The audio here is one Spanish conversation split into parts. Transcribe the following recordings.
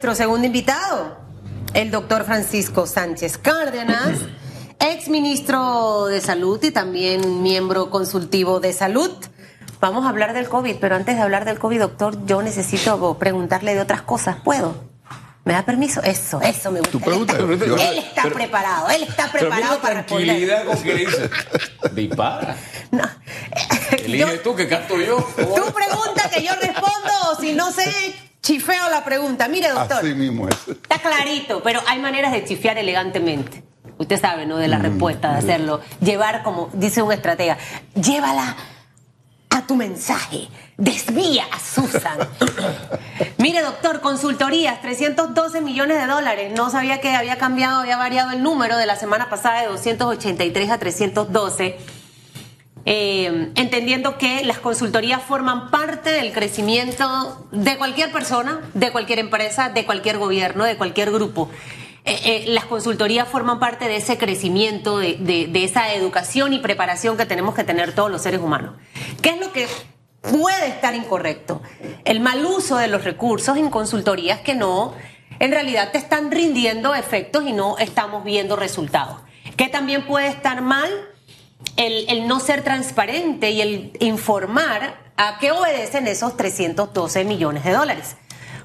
Nuestro segundo invitado, el doctor Francisco Sánchez Cárdenas, ex ministro de Salud y también miembro consultivo de salud. Vamos a hablar del COVID, pero antes de hablar del COVID, doctor, yo necesito preguntarle de otras cosas. ¿Puedo? ¿Me da permiso? Eso, eso me gusta. ¿Tu pregunta? Él está, él está pero- preparado, él está preparado para responder. tranquilidad con que dice. Dispara. No. Elige Yo- tú que canto yo. Tú pregunta que yo respondo, si no sé, chifeo la pregunta. Mire, doctor. Así mismo es. Está clarito, pero hay maneras de chifiar elegantemente. Usted sabe, ¿no? De la respuesta, de hacerlo. Llevar, como dice un estratega, llévala a tu mensaje. Desvía a Susan. Mire, doctor, consultorías, 312 millones de dólares. No sabía que había cambiado, había variado el número de la semana pasada de 283 a 312. Eh, entendiendo que las consultorías forman parte del crecimiento de cualquier persona, de cualquier empresa, de cualquier gobierno, de cualquier grupo. Eh, eh, las consultorías forman parte de ese crecimiento, de, de- de esa educación y preparación que tenemos que tener todos los seres humanos. ¿Qué es lo que puede estar incorrecto? El mal uso de los recursos en consultorías que no, en realidad te están rindiendo efectos y no estamos viendo resultados. ¿Qué también puede estar mal? El, no ser transparente y el informar a qué obedecen esos 312 millones de dólares.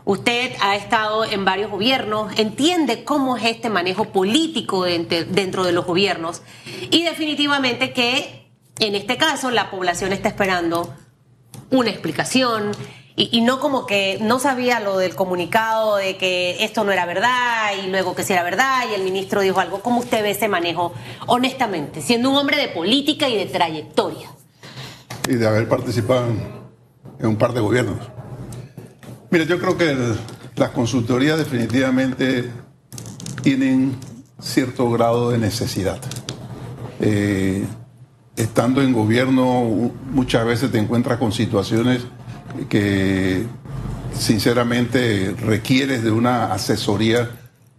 Usted ha estado en varios gobiernos, entiende cómo es este manejo político dentro de los gobiernos y definitivamente que en este caso la población está esperando una explicación y, no como que no sabía lo del comunicado de que esto no era verdad y luego que sí era verdad y el ministro dijo algo. ¿Cómo usted ve ese manejo honestamente, siendo un hombre de política y de trayectoria? Y de haber participado en, un par de gobiernos. Mira, yo creo que las consultorías definitivamente tienen cierto grado de necesidad. Eh, estando en gobierno, muchas veces te encuentras con situaciones que sinceramente requieres de una asesoría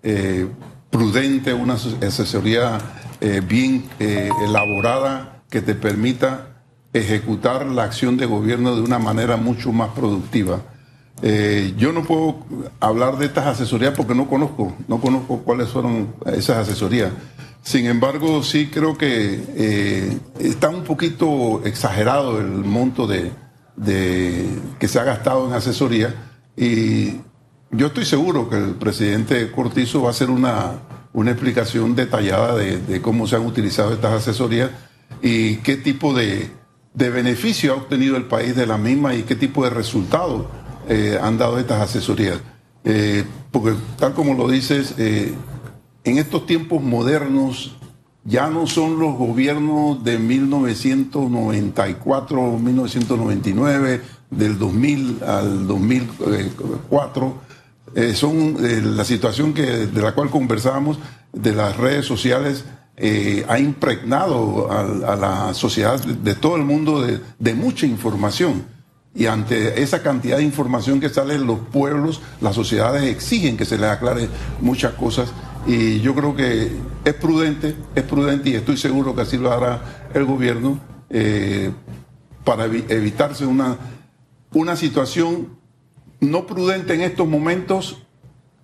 eh, prudente, una ases- asesoría eh, bien eh, elaborada que te permita ejecutar la acción de gobierno de una manera mucho más productiva. Yo no puedo hablar de estas asesorías porque no conozco, no conozco cuáles fueron esas asesorías. Sin embargo, sí creo que está un poquito exagerado el monto de, de- que se ha gastado en asesoría y yo estoy seguro que el presidente Cortizo va a hacer una, una explicación detallada de, cómo se han utilizado estas asesorías y qué tipo de, de beneficio ha obtenido el país de la misma y qué tipo de resultados eh, han dado estas asesorías. Eh, porque tal como lo dices, eh, en estos tiempos modernos ya no son los gobiernos de 1994, 1999, del 2000 al 2004. Eh, son eh, la situación que, de la cual conversábamos de las redes sociales eh, ha impregnado a, la sociedad de, todo el mundo de, de mucha información. Y ante esa cantidad de información que sale, los pueblos, las sociedades exigen que se les aclare muchas cosas. Y yo creo que es prudente, es prudente y estoy seguro que así lo hará el gobierno eh, para evi- evitarse una, una situación no prudente en estos momentos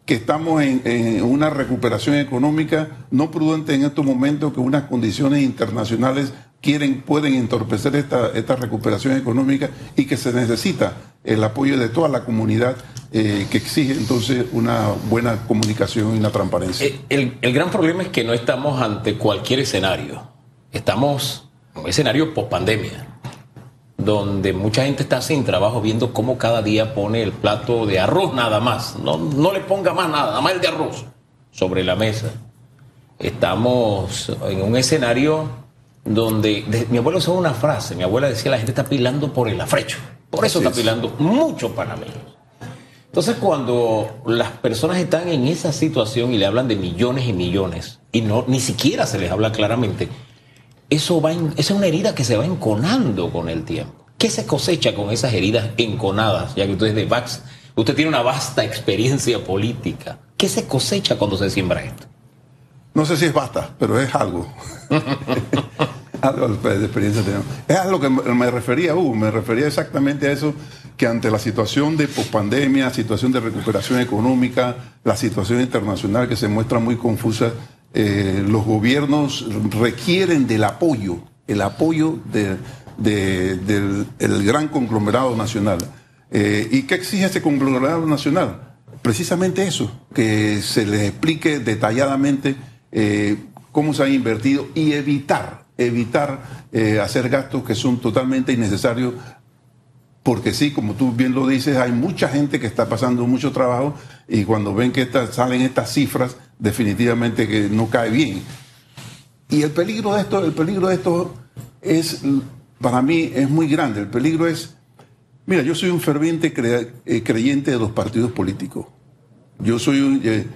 que estamos en, en una recuperación económica, no prudente en estos momentos que unas condiciones internacionales quieren, pueden entorpecer esta, esta recuperación económica y que se necesita el apoyo de toda la comunidad eh, que exige entonces una buena comunicación y una transparencia. Eh, El, el gran problema es que no estamos ante cualquier escenario. Estamos en un escenario post pandemia, donde mucha gente está sin trabajo viendo cómo cada día pone el plato de arroz nada más. No, no le ponga más nada, nada más el de arroz sobre la mesa. Estamos en un escenario donde de- mi abuelo usaba una frase, mi abuela decía la gente está pilando por el afrecho. Por eso está es. pilando muchos panameños. Entonces, cuando las personas están en esa situación y le hablan de millones y millones y no ni siquiera se les habla claramente, eso va en- esa es una herida que se va enconando con el tiempo. ¿Qué se cosecha con esas heridas enconadas? Ya que usted es de Vax, usted tiene una vasta experiencia política. ¿Qué se cosecha cuando se siembra esto? No sé si es basta, pero es algo. algo de experiencia tenemos. Es a lo que me refería, Hugo, me refería exactamente a eso, que ante la situación de pospandemia, situación de recuperación económica, la situación internacional que se muestra muy confusa, eh, los gobiernos requieren del apoyo, el apoyo del gran conglomerado nacional. Eh, ¿Y qué exige ese conglomerado nacional? Precisamente eso, que se les explique detalladamente eh, cómo se ha invertido y evitar, evitar hacer gastos que son totalmente innecesarios porque sí, como tú bien lo dices, hay mucha gente que está pasando mucho trabajo y cuando ven que salen estas cifras, definitivamente que no cae bien. Y el peligro de esto, el peligro de esto es, para mí, es muy grande. El peligro es, mira, yo soy un ferviente eh, creyente de los partidos políticos. Yo soy un, eh,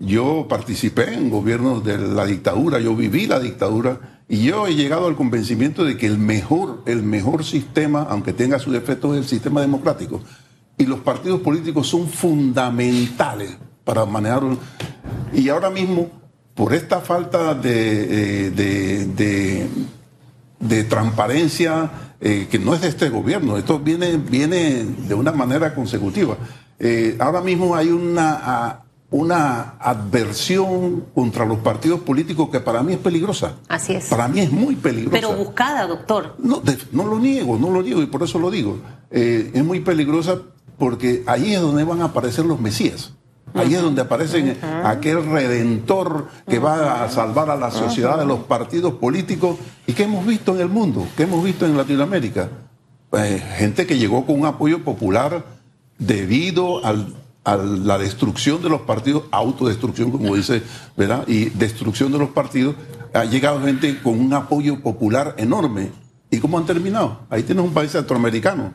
yo participé en gobiernos de la dictadura, yo viví la dictadura y yo he llegado al convencimiento de que el mejor, el mejor sistema, aunque tenga sus defectos, es el sistema democrático. Y los partidos políticos son fundamentales para manejarlo. Y ahora mismo, por esta falta de, eh, de, transparencia, eh, que no es de este gobierno, esto viene, viene de una manera consecutiva. Eh, ahora mismo hay una una adversión contra los partidos políticos que para mí es peligrosa. Así es. Para mí es muy peligrosa. Pero buscada, doctor. No, no lo niego, no lo niego y por eso lo digo. Eh, es muy peligrosa porque ahí es donde van a aparecer los mesías. Ahí es donde aparecen aquel redentor que va a salvar a la sociedad de los partidos políticos y que hemos visto en el mundo, que hemos visto en Latinoamérica. Eh, gente que llegó con un apoyo popular debido al a la destrucción de los partidos, autodestrucción, como dice, ¿verdad? Y destrucción de los partidos, ha llegado gente con un apoyo popular enorme. ¿Y cómo han terminado? Ahí tienes un país centroamericano,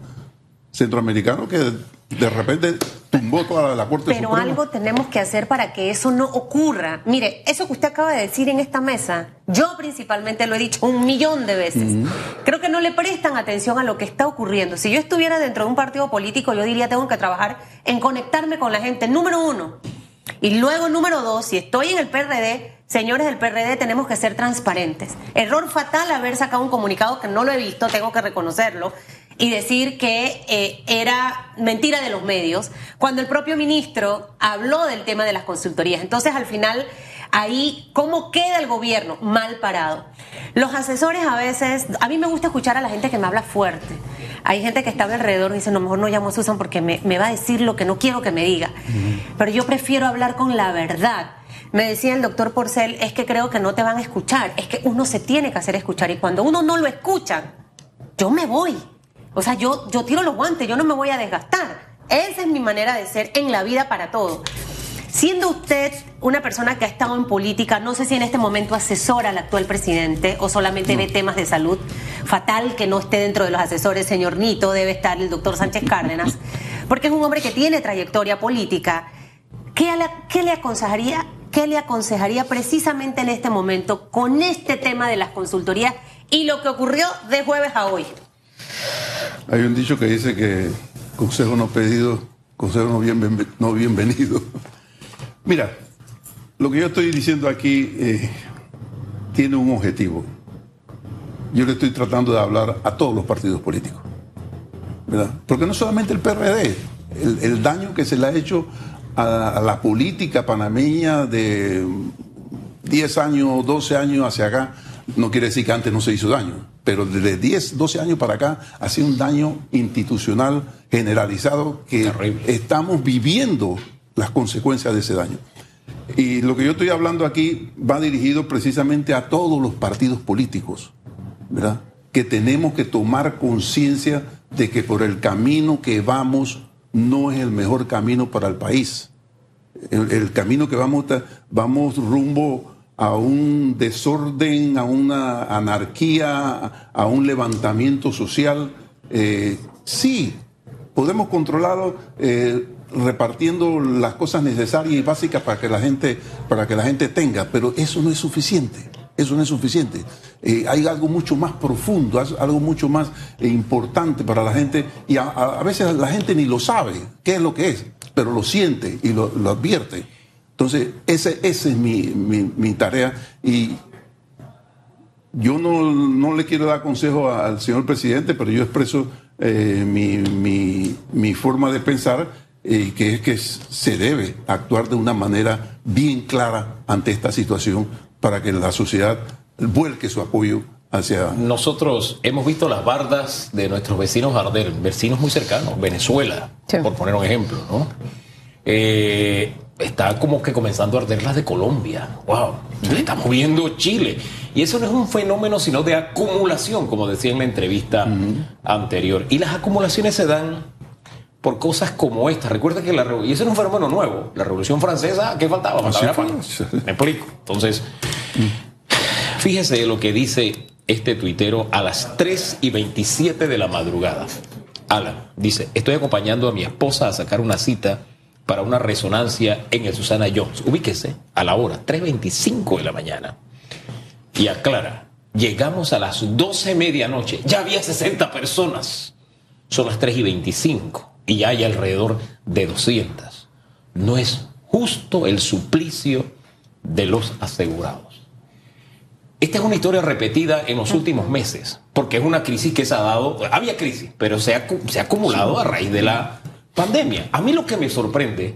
centroamericano que de repente tumbó toda la Corte Pero algo tenemos que hacer para que eso no ocurra. Mire, eso que usted acaba de decir en esta mesa, yo principalmente lo he dicho un millón de veces. Creo que no le prestan atención a lo que está ocurriendo. Si yo estuviera dentro de un partido político, yo diría tengo que trabajar en conectarme con la gente, número uno. Y luego, número dos, si estoy en el PRD, señores del PRD, tenemos que ser transparentes. Error fatal haber sacado un comunicado que no lo he visto, tengo que reconocerlo, y decir que eh, era mentira de los medios, cuando el propio ministro habló del tema de las consultorías. Entonces, al final, ahí, ¿cómo queda el gobierno? Mal parado. Los asesores a veces, a mí me gusta escuchar a la gente que me habla fuerte. Hay gente que está alrededor y dice, no, mejor no llamo a Susan porque me, va a decir lo que no quiero que me diga. Pero yo prefiero hablar con la verdad. Me decía el doctor Porcel, es que creo que no te van a escuchar, es que uno se tiene que hacer escuchar y cuando uno no lo escucha, yo me voy. O sea, yo, yo tiro los guantes, yo no me voy a desgastar. Esa es mi manera de ser en la vida para todo. Siendo usted una persona que ha estado en política, no sé si en este momento asesora al actual presidente o solamente ve temas de salud. Fatal que no esté dentro de los asesores, señor Nito, debe estar el doctor Sánchez Cárdenas, porque es un hombre que tiene trayectoria política. ¿Qué le, qué le aconsejaría, qué le aconsejaría precisamente en este momento con este tema de las consultorías y lo que ocurrió de jueves a hoy? Hay un dicho que dice que consejo no pedido, consejo no, no bienvenido. Mira, lo que yo estoy diciendo aquí eh, tiene un objetivo. Yo le estoy tratando de hablar a todos los partidos políticos. ¿verdad? Porque no solamente el PRD, el, daño que se le ha hecho a, a, la política panameña de 10 años, 12 años hacia acá, no quiere decir que antes no se hizo daño pero desde 10, 12 años para acá ha sido un daño institucional generalizado que estamos viviendo las consecuencias de ese daño. Y lo que yo estoy hablando aquí va dirigido precisamente a todos los partidos políticos, ¿verdad? Que tenemos que tomar conciencia de que por el camino que vamos no es el mejor camino para el país. El, el camino que vamos, vamos rumbo a un desorden, a una anarquía, a un levantamiento social. Eh, sí, podemos controlarlo eh, repartiendo las cosas necesarias y básicas para que la gente, para que la gente tenga, pero eso no es suficiente. Eso no es suficiente. Eh, hay algo mucho más profundo, algo mucho más importante para la gente y a, veces la gente ni lo sabe qué es lo que es, pero lo siente y lo, lo advierte. Entonces, esa ese es mi, tarea y yo no, le quiero dar consejo al señor presidente, pero yo expreso eh, mi, mi- mi forma de pensar, eh, que es que se debe actuar de una manera bien clara ante esta situación para que la sociedad vuelque su apoyo hacia... Nosotros hemos visto las bardas de nuestros vecinos Gardel, vecinos muy cercanos, Venezuela, Sí. por poner un ejemplo, ¿no? Eh, está como que comenzando a arder las de Colombia. ¡Wow! Estamos viendo Chile. Y eso no es un fenómeno, sino de acumulación, como decía en la entrevista anterior. Y las acumulaciones se dan por cosas como esta. Recuerda que la revo- y eso no es un fenómeno nuevo. La Revolución Francesa, ¿qué faltaba? Faltaba pan. Me explico. Entonces, fíjese lo que dice este tuitero a las 3 y 27 de la madrugada. Alan dice: Estoy acompañando a mi esposa a sacar una cita para una resonancia en el Susana Jones. Ubíquese a la hora 3.25 de la mañana. Y aclara: Llegamos a las 12 medianoche. Ya había 60 personas. Son las 3 y 25 y ya hay alrededor de 200. No es justo el suplicio de los asegurados. Esta es una historia repetida en los últimos meses, porque es una crisis que se ha dado, había crisis, pero se ha, se ha acumulado a raíz de la pandemia. A mí lo que me sorprende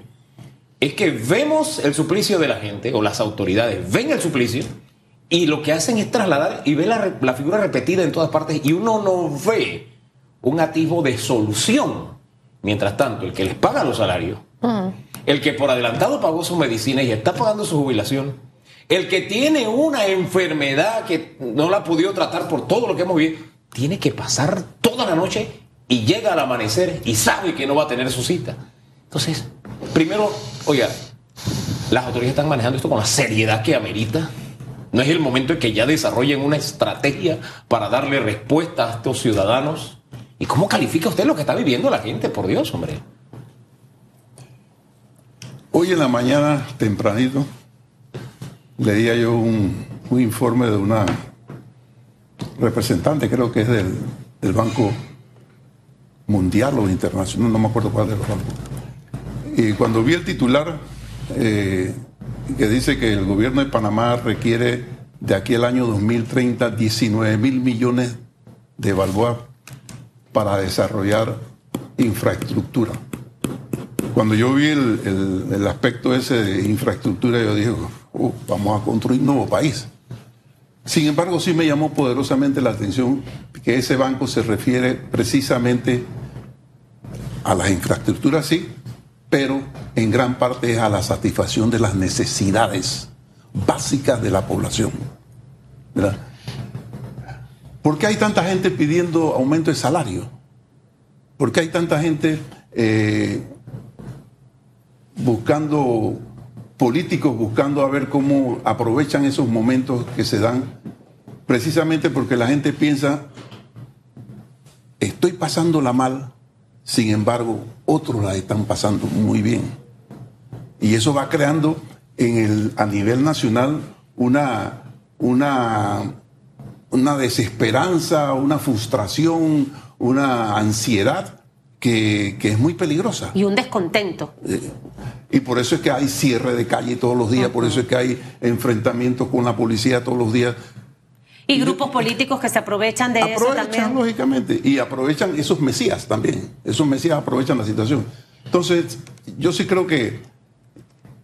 es que vemos el suplicio de la gente, o las autoridades ven el suplicio, y lo que hacen es trasladar y ver la, figura repetida en todas partes, y uno no ve un atisbo de solución. Mientras tanto, el que les paga los salarios, el que por adelantado pagó su medicina y está pagando su jubilación, el que tiene una enfermedad que no la ha podido tratar por todo lo que hemos vivido, tiene que pasar toda la noche y llega al amanecer y sabe que no va a tener su cita. Entonces, primero, oiga, las autoridades están manejando esto con la seriedad que amerita. No es el momento en que ya desarrollen una estrategia para darle respuesta a estos ciudadanos. ¿Y cómo califica usted lo que está viviendo la gente? Por Dios, hombre. Hoy en la mañana, tempranito, leía yo un, informe de una representante, creo que es del Banco Mundial o Internacional, no me acuerdo cuál de los bancos. Y cuando vi el titular eh, que dice que el gobierno de Panamá requiere de aquí al año 2030 19 mil millones de balboas para desarrollar infraestructura. Cuando yo vi el, el- aspecto ese de infraestructura, yo dije, "Uh, vamos a construir un nuevo país. Sin embargo, sí me llamó poderosamente la atención que ese banco se refiere precisamente a las infraestructuras, sí, pero en gran parte es a la satisfacción de las necesidades básicas de la población. ¿verdad? ¿Por qué hay tanta gente pidiendo aumento de salario? ¿Por qué hay tanta gente eh, buscando, políticos buscando a ver cómo aprovechan esos momentos que se dan? Precisamente porque la gente piensa, estoy pasándola mal, sin embargo, otros la están pasando muy bien. Y eso va creando en el, a nivel nacional una, una, una desesperanza, una frustración, una ansiedad que, que es muy peligrosa. Y un descontento. Y por eso es que hay cierre de calle todos los días, por eso es que hay enfrentamientos con la policía todos los días. Y grupos políticos que se aprovechan de eso Aprovechan, también. lógicamente, y aprovechan esos mesías también. Esos mesías aprovechan la situación. Entonces, yo sí creo que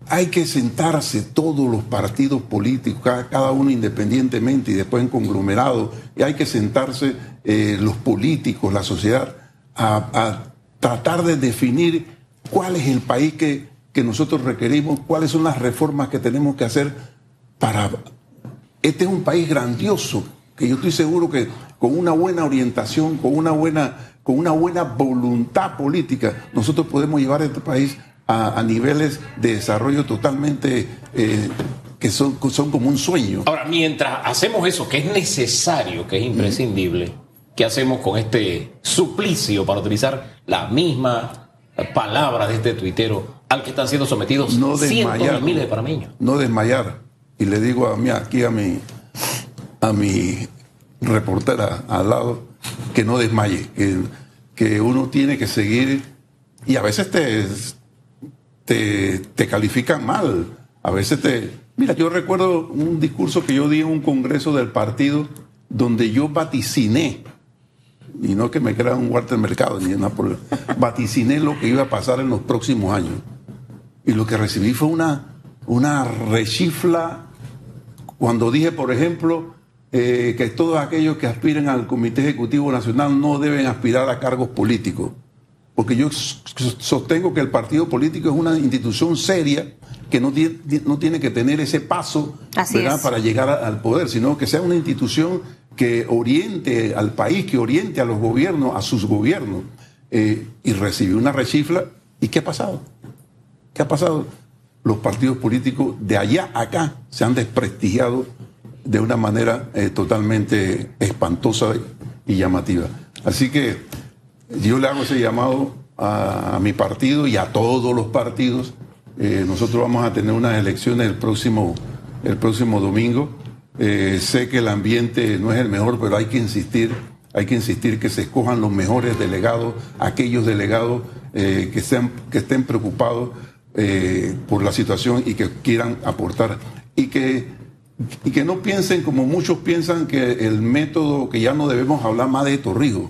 hay que sentarse todos los partidos políticos, cada, cada uno independientemente y después en conglomerado, y hay que sentarse eh, los políticos, la sociedad, a, a tratar de definir cuál es el país que, que nosotros requerimos, cuáles son las reformas que tenemos que hacer para este es un país grandioso, que yo estoy seguro que con una buena orientación, con una buena, con una buena voluntad política, nosotros podemos llevar a este país a, a niveles de desarrollo totalmente eh, que son, son como un sueño. Ahora, mientras hacemos eso, que es necesario, que es imprescindible, ¿qué hacemos con este suplicio, para utilizar la misma palabra de este tuitero, al que están siendo sometidos No cientos y miles de panameños? No desmayar. Y le digo a mí, aquí a mi, a mi reportera al lado, que no desmaye, que, que uno tiene que seguir, y a veces te, te, te califican mal, a veces te... Mira, yo recuerdo un discurso que yo di en un congreso del partido donde yo vaticiné y no que me crea un Walter Mercado ni nada por vaticiné lo que iba a pasar en los próximos años. Y lo que recibí fue una, una rechifla cuando dije, por ejemplo, eh, que todos aquellos que aspiren al Comité Ejecutivo Nacional no deben aspirar a cargos políticos. Porque yo sostengo que el partido político es una institución seria que no tiene, no tiene que tener ese paso para llegar al poder, sino que sea una institución que oriente al país, que oriente a los gobiernos, a sus gobiernos. Eh, y recibió una rechifla. ¿Y qué ha pasado? ¿Qué ha pasado? Los partidos políticos de allá a acá se han desprestigiado de una manera eh, totalmente espantosa y llamativa. Así que yo le hago ese llamado a, mi partido y a todos los partidos. Eh, nosotros vamos a tener unas elecciones el próximo, el próximo domingo. Eh, sé que el ambiente no es el mejor, pero hay que insistir, hay que insistir que se escojan los mejores delegados, aquellos delegados que, sean, que estén preocupados por la situación y que quieran aportar. Y que y que no piensen como muchos piensan que el método, que ya no debemos hablar más de Torrijos.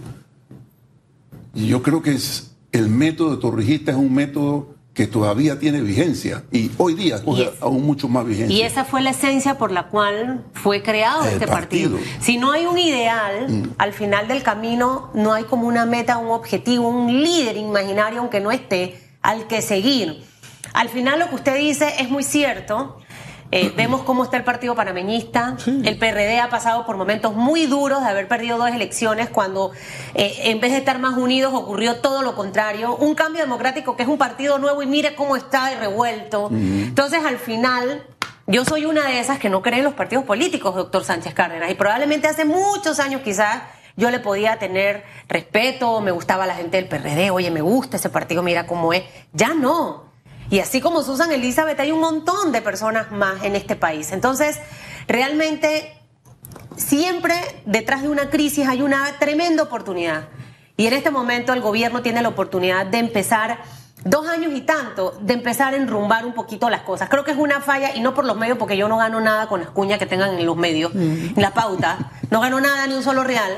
Yo creo que es, el método de Torrijista es un método que todavía tiene vigencia y hoy día coge aún mucho más vigencia. Y esa fue la esencia por la cual fue creado este partido. Si no hay un ideal, mm. al final del camino no hay como una meta, un objetivo, un líder imaginario, aunque no esté, al que seguir. Al final lo que usted dice es muy cierto. Eh, vemos cómo está el partido panameñista. El PRD ha pasado por momentos muy duros de haber perdido dos elecciones cuando eh, en vez de estar más unidos ocurrió todo lo contrario. Un cambio democrático que es un partido nuevo y mire cómo está de revuelto. Entonces al final... Yo soy una de esas que no cree en los partidos políticos, doctor Sánchez Cárdenas, y probablemente hace muchos años quizás yo le podía tener respeto, me gustaba la gente del PRD, oye, me gusta ese partido, mira cómo es. Ya no. Y así como Susan Elizabeth, hay un montón de personas más en este país. Entonces, realmente, siempre detrás de una crisis hay una tremenda oportunidad. Y en este momento el gobierno tiene la oportunidad de empezar dos años y tanto de empezar a enrumbar un poquito las cosas. Creo que es una falla y no por los medios, porque yo no gano nada con las cuñas que tengan en los medios, en la pauta, no gano nada ni un solo real.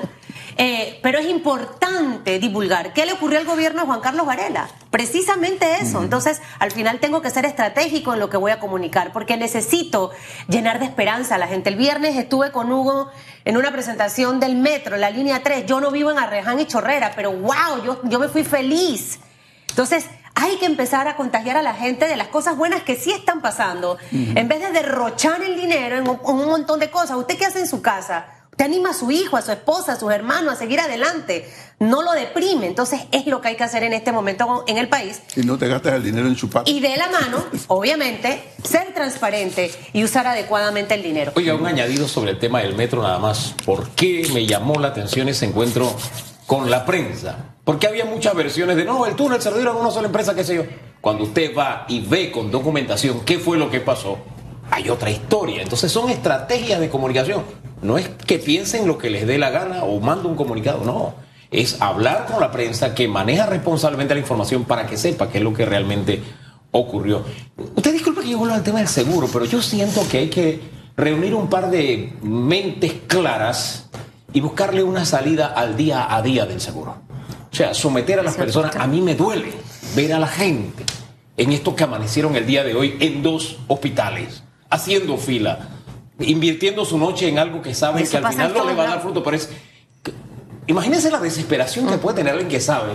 Eh, pero es importante divulgar. ¿Qué le ocurrió al gobierno de Juan Carlos Varela? Precisamente eso. Entonces, al final tengo que ser estratégico en lo que voy a comunicar, porque necesito llenar de esperanza a la gente. El viernes estuve con Hugo en una presentación del metro, la línea 3. Yo no vivo en Arreján y Chorrera, pero wow, yo, yo me fui feliz. Entonces, hay que empezar a contagiar a la gente de las cosas buenas que sí están pasando. En vez de derrochar el dinero en un montón de cosas. ¿Usted qué hace en su casa? Te anima a su hijo, a su esposa, a sus hermanos a seguir adelante. No lo deprime. Entonces es lo que hay que hacer en este momento en el país. Y no te gastas el dinero en chupar. Y de la mano, obviamente, ser transparente y usar adecuadamente el dinero. Oiga, un añadido sobre el tema del metro nada más. ¿Por qué me llamó la atención ese encuentro con la prensa? Porque había muchas versiones de, no, el túnel se lo dieron a una sola empresa, qué sé yo. Cuando usted va y ve con documentación qué fue lo que pasó, hay otra historia. Entonces son estrategias de comunicación. No es que piensen lo que les dé la gana o mando un comunicado, no. Es hablar con la prensa que maneja responsablemente la información para que sepa qué es lo que realmente ocurrió. Usted disculpe que yo vuelva al tema del seguro, pero yo siento que hay que reunir un par de mentes claras y buscarle una salida al día a día del seguro. O sea, someter a las personas, a mí me duele ver a la gente en esto que amanecieron el día de hoy en dos hospitales, haciendo fila invirtiendo su noche en algo que sabe que al final no le va a dar fruto. Pero es. Imagínense la desesperación que puede tener alguien que sabe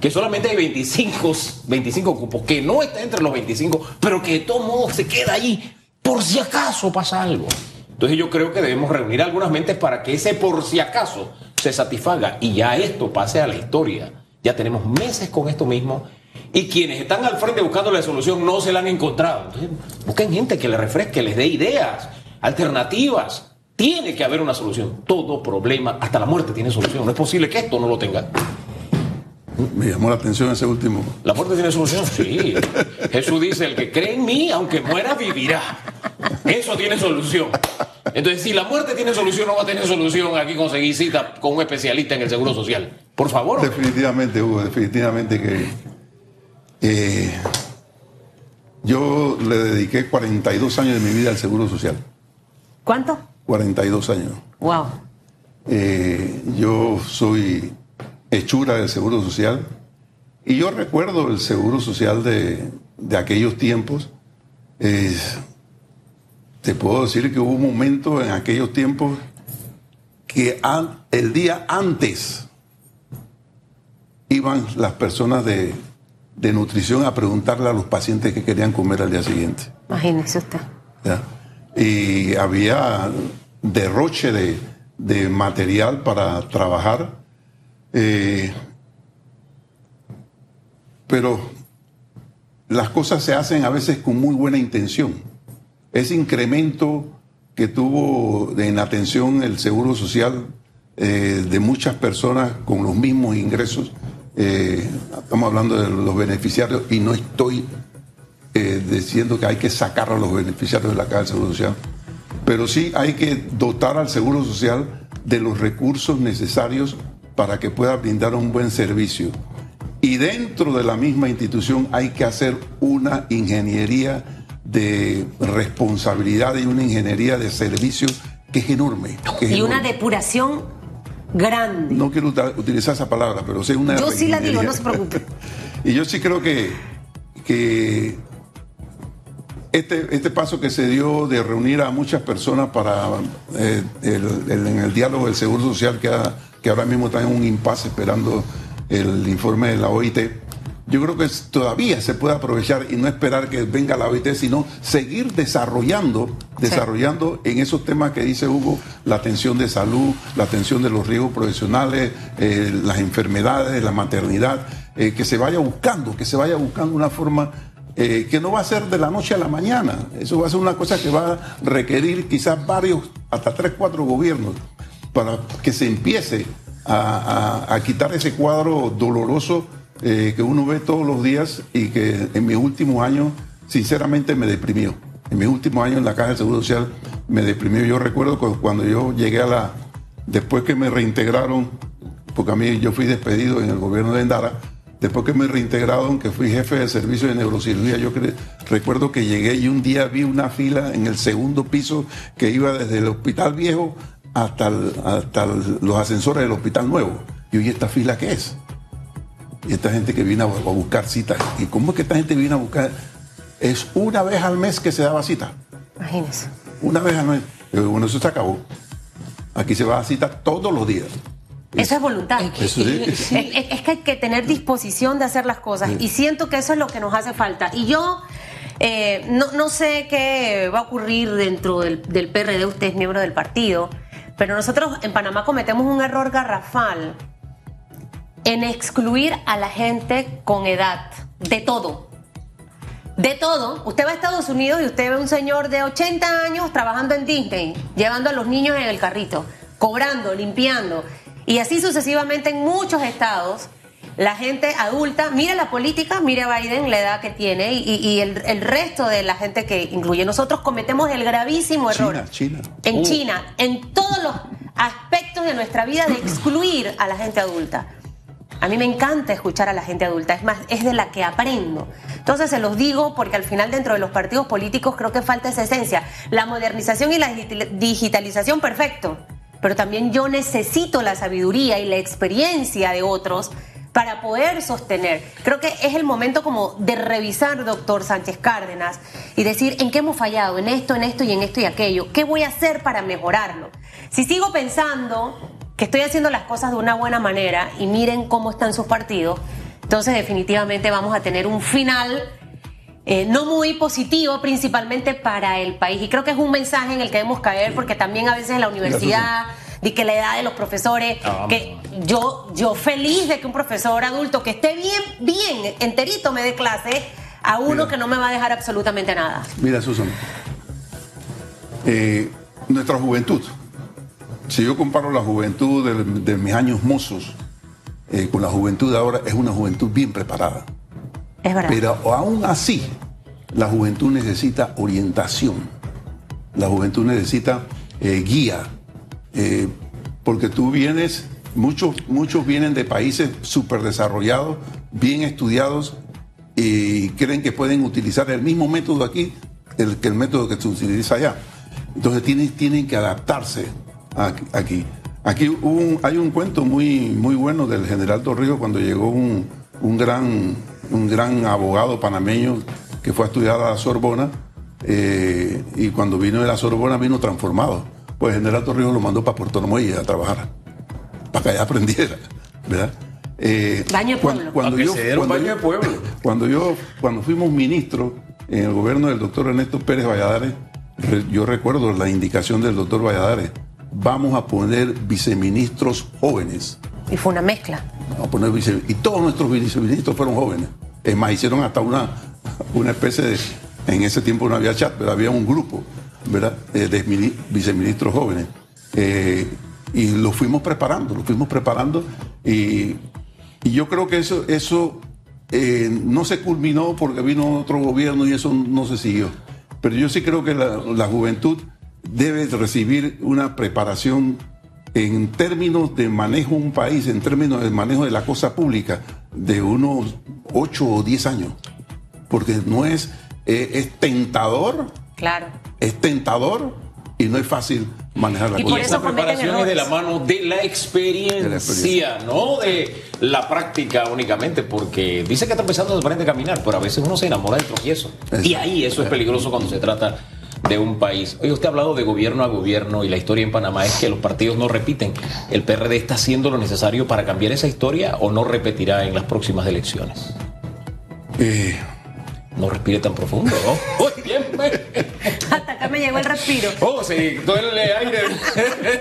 que solamente hay 25, 25 cupos, que no está entre los 25, pero que de todos modos se queda ahí por si acaso pasa algo. Entonces yo creo que debemos reunir algunas mentes para que ese por si acaso se satisfaga y ya esto pase a la historia. Ya tenemos meses con esto mismo y quienes están al frente buscando la solución no se la han encontrado. Entonces, busquen gente que les refresque, les dé ideas, alternativas. Tiene que haber una solución. Todo problema, hasta la muerte tiene solución. No es posible que esto no lo tenga. Me llamó la atención ese último. ¿La muerte tiene solución? Sí. Jesús dice, el que cree en mí, aunque muera, vivirá. Eso tiene solución. Entonces, si la muerte tiene solución, no va a tener solución aquí conseguir cita con un especialista en el Seguro Social. Por favor. Definitivamente, Hugo, definitivamente que... Eh, yo le dediqué 42 años de mi vida al Seguro Social. ¿Cuánto? 42 años. Wow. Eh, yo soy hechura del Seguro Social. Y yo recuerdo el Seguro Social de, de aquellos tiempos. Eh, te puedo decir que hubo un momento en aquellos tiempos que el día antes iban las personas de, de, nutrición a preguntarle a los pacientes que querían comer al día siguiente. Imagínese usted. Y había derroche de, de material para trabajar. Eh, pero las cosas se hacen a veces con muy buena intención. Ese incremento que tuvo en atención el Seguro Social eh, de muchas personas con los mismos ingresos, eh, estamos hablando de los beneficiarios y no estoy diciendo que hay que sacar a los beneficiarios de la Caja del Seguro Social, pero sí hay que dotar al Seguro Social de los recursos necesarios para que pueda brindar un buen servicio. Y dentro de la misma institución hay que hacer una ingeniería de responsabilidad y una ingeniería de servicio que es enorme. y una depuración grande. No quiero utilizar esa palabra, pero sí una... Yo sí la digo, no se preocupe. y yo sí creo que, que este, este paso que se dio de reunir a muchas personas para eh, en el diálogo del Seguro Social, que, que ahora mismo está en un impasse esperando el informe de la OIT, yo creo que todavía se puede aprovechar y no esperar que venga la OIT, sino seguir desarrollando, desarrollando en esos temas que dice Hugo, la atención de salud, la atención de los riesgos profesionales, eh, las enfermedades, la maternidad, eh, que se vaya buscando, que se vaya buscando una forma eh, que no va a ser de la noche a la mañana. Eso va a ser una cosa que va a requerir quizás varios, hasta tres, cuatro gobiernos, para que se empiece a, quitar ese cuadro doloroso eh, que uno ve todos los días y que en mis últimos años, sinceramente, me deprimió. En mis últimos años en la Caja de Seguro Social me deprimió. Yo recuerdo cuando yo llegué a la. Después que me reintegraron, porque a mí yo fui despedido en el gobierno de Endara, Después que me reintegraron, que fui jefe de servicio de neurocirugía, yo recuerdo que llegué y un día vi una fila en el segundo piso que iba desde el hospital viejo hasta, hasta los ascensores del hospital nuevo. Y oye, ¿esta fila qué es? Y esta gente que viene a, buscar citas. ¿Y cómo es que esta gente viene a buscar? Es una vez al mes que se daba cita. Imagínese. Una vez al mes. Bueno, eso se acabó. Aquí se va a cita todos los días. Eso es voluntad. Es, que hay que tener disposición de hacer las cosas y siento que eso es lo que nos hace falta. Y yo eh, no, sé qué va a ocurrir dentro del, del PRD, usted es miembro del partido, pero nosotros en Panamá cometemos un error garrafal en excluir a la gente con edad, de todo. De todo. Usted va a Estados Unidos y usted ve a un señor de 80 años trabajando en Disney, llevando a los niños en el carrito, cobrando, limpiando. Y así sucesivamente en muchos estados, la gente adulta, mire la política, mire a Biden, la edad que tiene, y, el, resto de la gente que incluye. Nosotros cometemos el gravísimo error China, en uh. China, en todos los aspectos de nuestra vida, de excluir a la gente adulta. A mí me encanta escuchar a la gente adulta, es más, es de la que aprendo. Entonces se los digo porque al final dentro de los partidos políticos creo que falta esa esencia. La modernización y la digitalización, perfecto pero también yo necesito la sabiduría y la experiencia de otros para poder sostener. Creo que es el momento como de revisar, doctor Sánchez Cárdenas, y decir en qué hemos fallado, en esto, en esto y en esto y aquello. ¿Qué voy a hacer para mejorarlo? Si sigo pensando que estoy haciendo las cosas de una buena manera y miren cómo están sus partidos, entonces definitivamente vamos a tener un final eh, no muy positivo, principalmente para el país. Y creo que es un mensaje en el que debemos caer, porque también a veces en la universidad, de que la edad de los profesores, ah, que yo, yo feliz de que un profesor adulto que esté bien, bien enterito me dé clase, a uno que no me va a dejar absolutamente nada. Mira, Susan, eh, nuestra juventud, si yo comparo la juventud de, mis años mozos eh, con la juventud de ahora, es una juventud bien preparada. Es verdad. Pero aún así, la juventud necesita orientación. La juventud necesita eh, guía. Eh, porque tú vienes, muchos, muchos vienen de países súper desarrollados, bien estudiados, y creen que pueden utilizar el mismo método aquí el, que el método que se utiliza allá. Entonces tienen, tienen que adaptarse aquí. Aquí hubo un- hay un cuento muy, muy bueno del general Torrijos cuando llegó un, un gran, un gran abogado panameño que fue a estudiar a la Sorbona eh, y cuando vino de la Sorbona vino transformado. Pues el general Torrijos lo mandó para Puerto Muelle a trabajar, para que allá aprendiera, ¿verdad? Eh, Baño de pueblo. Se cuando baño de pueblo. cuando yo, cuando fuimos ministros en el gobierno del doctor Ernesto Pérez Valladares, re- yo recuerdo la indicación del doctor Valladares, vamos a poner viceministros jóvenes. Y fue una mezcla. Vamos a poner y todos nuestros viceministros fueron jóvenes. Es más, hicieron hasta una, una especie de, en ese tiempo no había chat, pero había un grupo, ¿verdad? De mini- viceministros jóvenes. Eh, y lo fuimos preparando, lo fuimos preparando y, y yo creo que eso, eso eh, no se culminó porque vino otro gobierno y eso no se siguió. Pero yo sí creo que la, la juventud debe recibir una preparación en términos de manejo de un país, en términos de manejo de la cosa pública, de unos 8 o 10 años. Porque no es, eh, es tentador, Claro. es tentador y no es fácil manejar la Y Y cosa. eso esa preparación es de la mano de la experiencia, experiencia. no de la práctica únicamente, porque dice que está empezando a aprender a caminar, pero a veces uno se enamora del tropiezo. Y ahí eso es peligroso cuando se trata de un país. Oye, usted ha hablado de gobierno a gobierno y la historia en Panamá es que los partidos no repiten. ¿El PRD está haciendo lo necesario para cambiar esa historia o no repetirá en las próximas elecciones? Eh, No respire tan profundo, ¿no? Uy, bien, Hasta acá me llegó el respiro. Oh, sí, todo el aire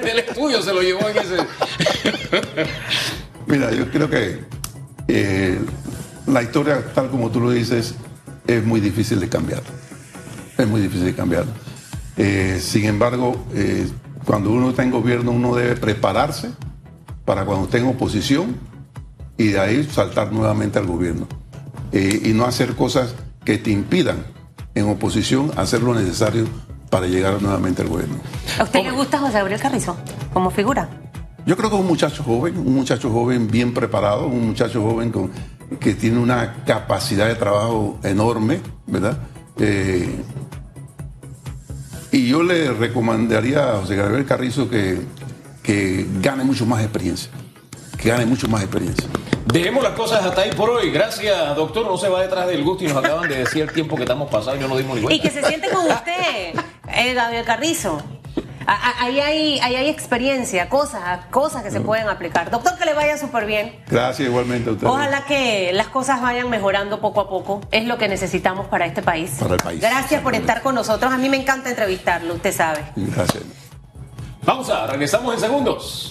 del estudio se lo llevó en ese. Mira, yo creo que eh, la historia, tal como tú lo dices, es muy difícil de cambiar. Es muy difícil de cambiar. Eh, sin embargo, eh, cuando uno está en gobierno, uno debe prepararse para cuando esté en oposición y de ahí saltar nuevamente al gobierno. Eh, y no hacer cosas que te impidan en oposición hacer lo necesario para llegar nuevamente al gobierno. ¿A usted le gusta José Gabriel Carrizo como figura? Yo creo que es un muchacho joven, un muchacho joven bien preparado, un muchacho joven con, que tiene una capacidad de trabajo enorme, ¿verdad? Eh, y yo le recomendaría a José Gabriel Carrizo que, que gane mucho más experiencia, que gane mucho más experiencia. Dejemos las cosas hasta ahí por hoy. Gracias, doctor. No se va detrás del gusto y nos acaban de decir el tiempo que estamos pasando y no nos dimos ni Y cuenta. que se siente con usted, eh, Gabriel Carrizo. A- a- Ahí hay, ahí hay experiencia, cosas, cosas que se pueden aplicar. Doctor, que le vaya súper bien. Gracias igualmente a ustedes. Ojalá que las cosas vayan mejorando poco a poco. Es lo que necesitamos para este país. Para el país. Gracias por estar con nosotros. A mí me encanta entrevistarlo, usted sabe. Gracias. Pausa, regresamos en segundos.